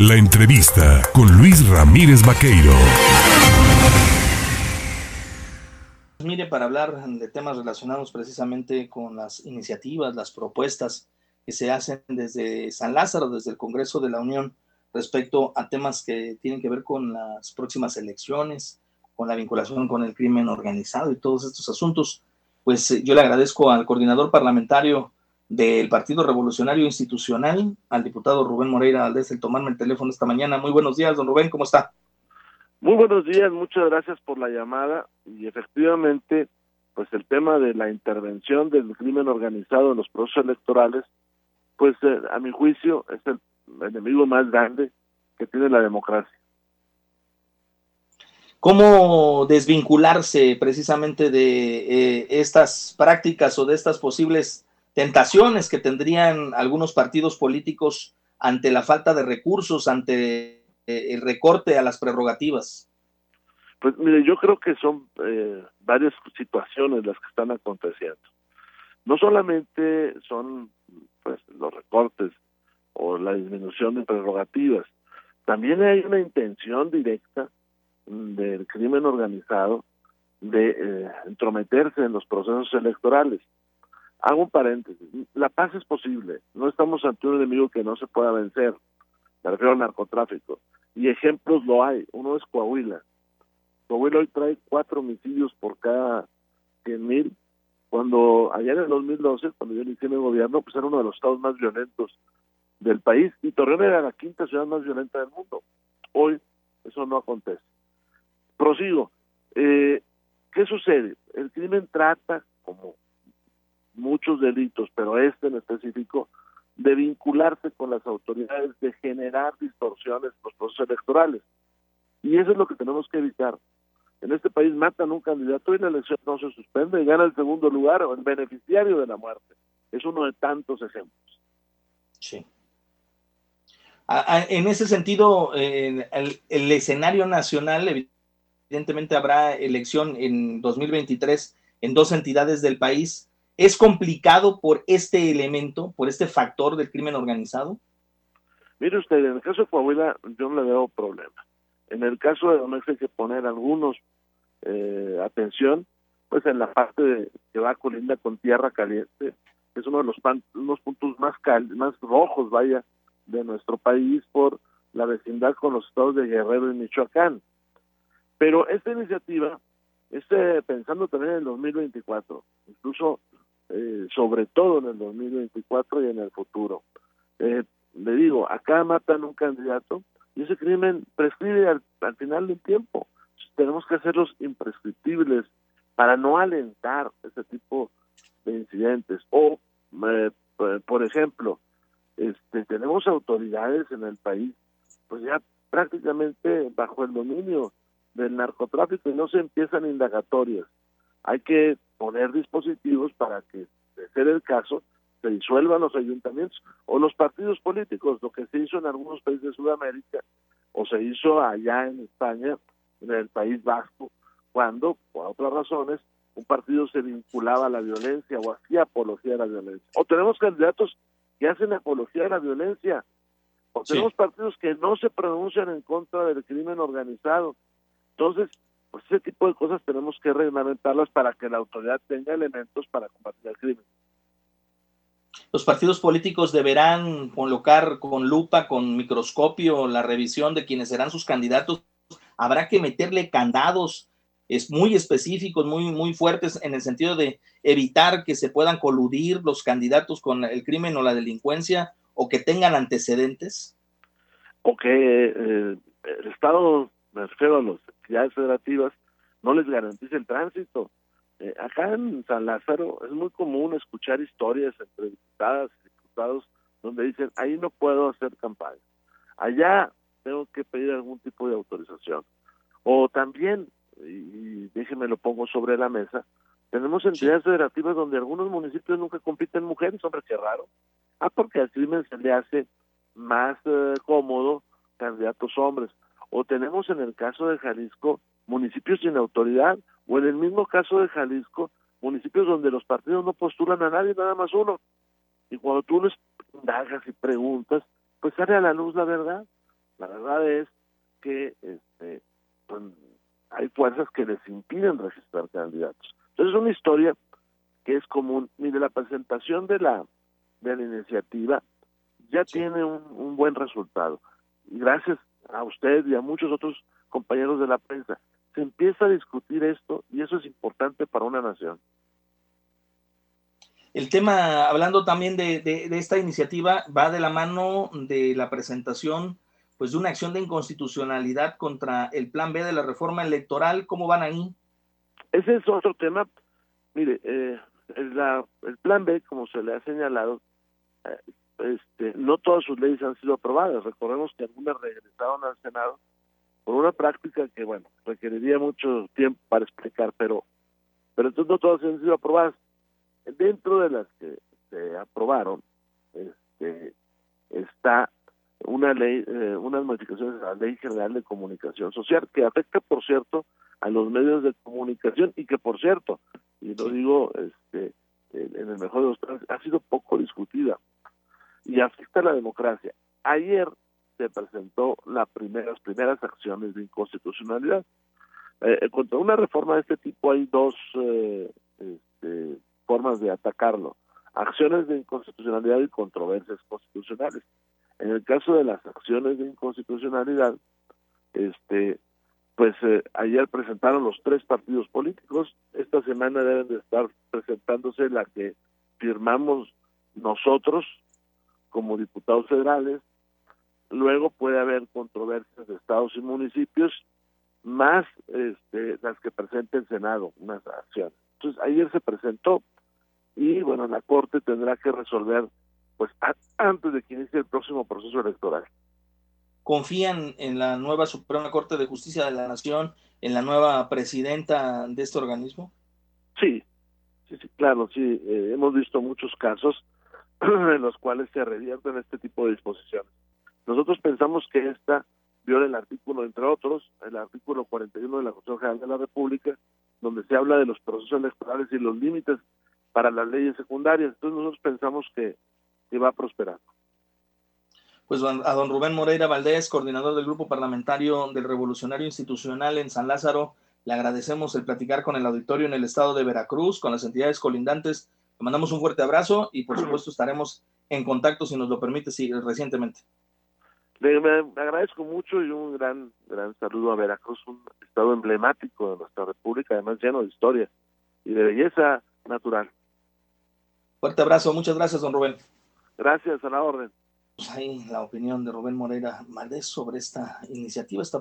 La entrevista con Luis Ramírez Vaqueiro. Mire, para hablar de temas relacionados precisamente con las iniciativas, las propuestas que se hacen desde San Lázaro, desde el Congreso de la Unión, respecto a temas que tienen que ver con las próximas elecciones, con la vinculación con el crimen organizado y todos estos asuntos, pues eh, yo le agradezco al coordinador parlamentario del Partido Revolucionario Institucional, al diputado Rubén Moreira Valdés, el tomarme el teléfono esta mañana. Muy buenos días, don Rubén, ¿cómo está? Muy buenos días, muchas gracias por la llamada y efectivamente, pues el tema de la intervención del crimen organizado en los procesos electorales, pues eh, a mi juicio es el enemigo más grande que tiene la democracia. ¿Cómo desvincularse precisamente de eh, estas prácticas o de estas posibles tentaciones que tendrían algunos partidos políticos ante la falta de recursos, ante eh, el recorte a las prerrogativas? Pues mire, yo creo que son eh, varias situaciones las que están aconteciendo. No solamente son pues los recortes o la disminución de prerrogativas, también hay una intención directa del crimen organizado de eh, entrometerse en los procesos electorales. Hago un paréntesis. La paz es posible. No estamos ante un enemigo que no se pueda vencer. Me refiero al narcotráfico. Y ejemplos lo hay. Uno es Coahuila. Coahuila hoy trae cuatro homicidios por cada cien mil. Cuando allá en el 2012, cuando yo inicié mi gobierno, pues era uno de los estados más violentos del país. Y Torreón era la quinta ciudad más violenta del mundo. Hoy eso no acontece. Prosigo. Eh, ¿Qué sucede? El crimen trata, como muchos delitos, pero este en específico, de vincularse con las autoridades, de generar distorsiones en los procesos electorales. Y eso es lo que tenemos que evitar. En este país matan un candidato y la elección no se suspende y gana el segundo lugar o el beneficiario de la muerte. Es uno de tantos ejemplos. Sí. En ese sentido, el, el escenario nacional, evidentemente habrá elección en 2023 en dos entidades del país ¿Es complicado por este elemento, por este factor del crimen organizado? Mire usted, en el caso de Coahuila yo no le veo problema. En el caso de Domex hay que poner algunos eh, atención, pues en la parte de, que va colinda con tierra caliente, que es uno de los unos puntos más más rojos, vaya, de nuestro país por la vecindad con los estados de Guerrero y Michoacán. Pero esta iniciativa es eh, pensando también en el 2024, incluso eh, sobre todo en el 2024 y en el futuro. Eh, le digo, acá matan un candidato y ese crimen prescribe al, final del tiempo. Tenemos que hacerlos imprescriptibles para no alentar ese tipo de incidentes. O, eh, por ejemplo, este, tenemos autoridades en el país, pues ya prácticamente bajo el dominio del narcotráfico y no se empiezan indagatorias hay que poner dispositivos para que, de ser el caso, se disuelvan los ayuntamientos o los partidos políticos, lo que se hizo en algunos países de Sudamérica o se hizo allá en España, en el País Vasco, cuando, por otras razones, un partido se vinculaba a la violencia o hacía apología de la violencia. O tenemos candidatos que hacen apología de la violencia, o tenemos partidos que no se pronuncian en contra del crimen organizado. Entonces, pues ese tipo de cosas tenemos que reglamentarlas para que la autoridad tenga elementos para combatir el crimen. Los partidos políticos deberán colocar con lupa, con microscopio, la revisión de quienes serán sus candidatos. Habrá que meterle candados es muy específicos, muy, muy fuertes en el sentido de evitar que se puedan coludir los candidatos con el crimen o la delincuencia o que tengan antecedentes? O que eh, el Estado me refiero a las entidades federativas, no les garantice el tránsito. Eh, acá en San Lázaro es muy común escuchar historias entre diputadas y diputados donde dicen, ahí no puedo hacer campaña, allá tengo que pedir algún tipo de autorización. O también, y, déjenme lo pongo sobre la mesa, tenemos entidades federativas donde algunos municipios nunca compiten mujeres, hombre, qué raro. Ah, porque al crimen se le hace más eh, cómodo candidatos hombres o tenemos en el caso de Jalisco municipios sin autoridad, o en el mismo caso de Jalisco, municipios donde los partidos no postulan a nadie, nada más uno. Y cuando tú les indagas y preguntas, pues sale a la luz la verdad. La verdad es que este, pues, hay fuerzas que les impiden registrar candidatos. Entonces es una historia que es común. Mire, la presentación de la, de la iniciativa ya tiene un, un buen resultado. Y gracias a usted y a muchos otros compañeros de la prensa, se empieza a discutir esto y eso es importante para una nación. El tema, hablando también de, de, de, esta iniciativa, va de la mano de la presentación pues de una acción de inconstitucionalidad contra el plan B de la reforma electoral. ¿Cómo van ahí? Ese es otro tema. Mire, eh, la, el plan B, como se le ha señalado, eh, este, no todas sus leyes han sido aprobadas. Recordemos que algunas regresaron al Senado por una práctica que, bueno, requeriría mucho tiempo para explicar, pero, pero entonces no todas han sido aprobadas. Dentro de las que se aprobaron, este, está una ley, eh, unas modificaciones a la Ley General de Comunicación Social, que afecta, por cierto, a los medios de comunicación y que, por cierto, y lo digo este, en el mejor de los casos, ha sido poco discutida y afecta a la democracia. Ayer se presentó las primeras acciones de inconstitucionalidad. Eh, contra una reforma de este tipo hay dos eh, este, formas de atacarlo. Acciones de inconstitucionalidad y controversias constitucionales. En el caso de las acciones de inconstitucionalidad, este, pues eh, ayer presentaron los tres partidos políticos. Esta semana deben de estar presentándose la que firmamos nosotros como diputados federales. Luego puede haber controversias de estados y municipios, más este, las que presente el Senado, unas acciones. Entonces, ayer se presentó y, bueno, la Corte tendrá que resolver pues antes de que inicie el próximo proceso electoral. ¿Confían en la nueva Suprema Corte de Justicia de la Nación, en la nueva presidenta de este organismo? Sí, sí, sí claro, sí. Eh, hemos visto muchos casos en los cuales se revierten este tipo de disposiciones. Nosotros pensamos que esta viola el artículo, entre otros, el artículo 41 de la Constitución General de la República, donde se habla de los procesos electorales y los límites para las leyes secundarias. Entonces nosotros pensamos que y va a prosperar. Pues a don Rubén Moreira Valdés, coordinador del Grupo Parlamentario del Revolucionario Institucional en San Lázaro, le agradecemos el platicar con el auditorio en el estado de Veracruz, con las entidades colindantes. Le mandamos un fuerte abrazo y por supuesto estaremos en contacto, si nos lo permite, sí, recientemente. Le, agradezco mucho y un gran, gran saludo a Veracruz, un estado emblemático de nuestra república, además lleno de historia y de belleza natural. Fuerte abrazo, muchas gracias, don Rubén. Gracias, a la orden. Pues ahí la opinión de Rubén Moreira Valdés sobre esta iniciativa, esta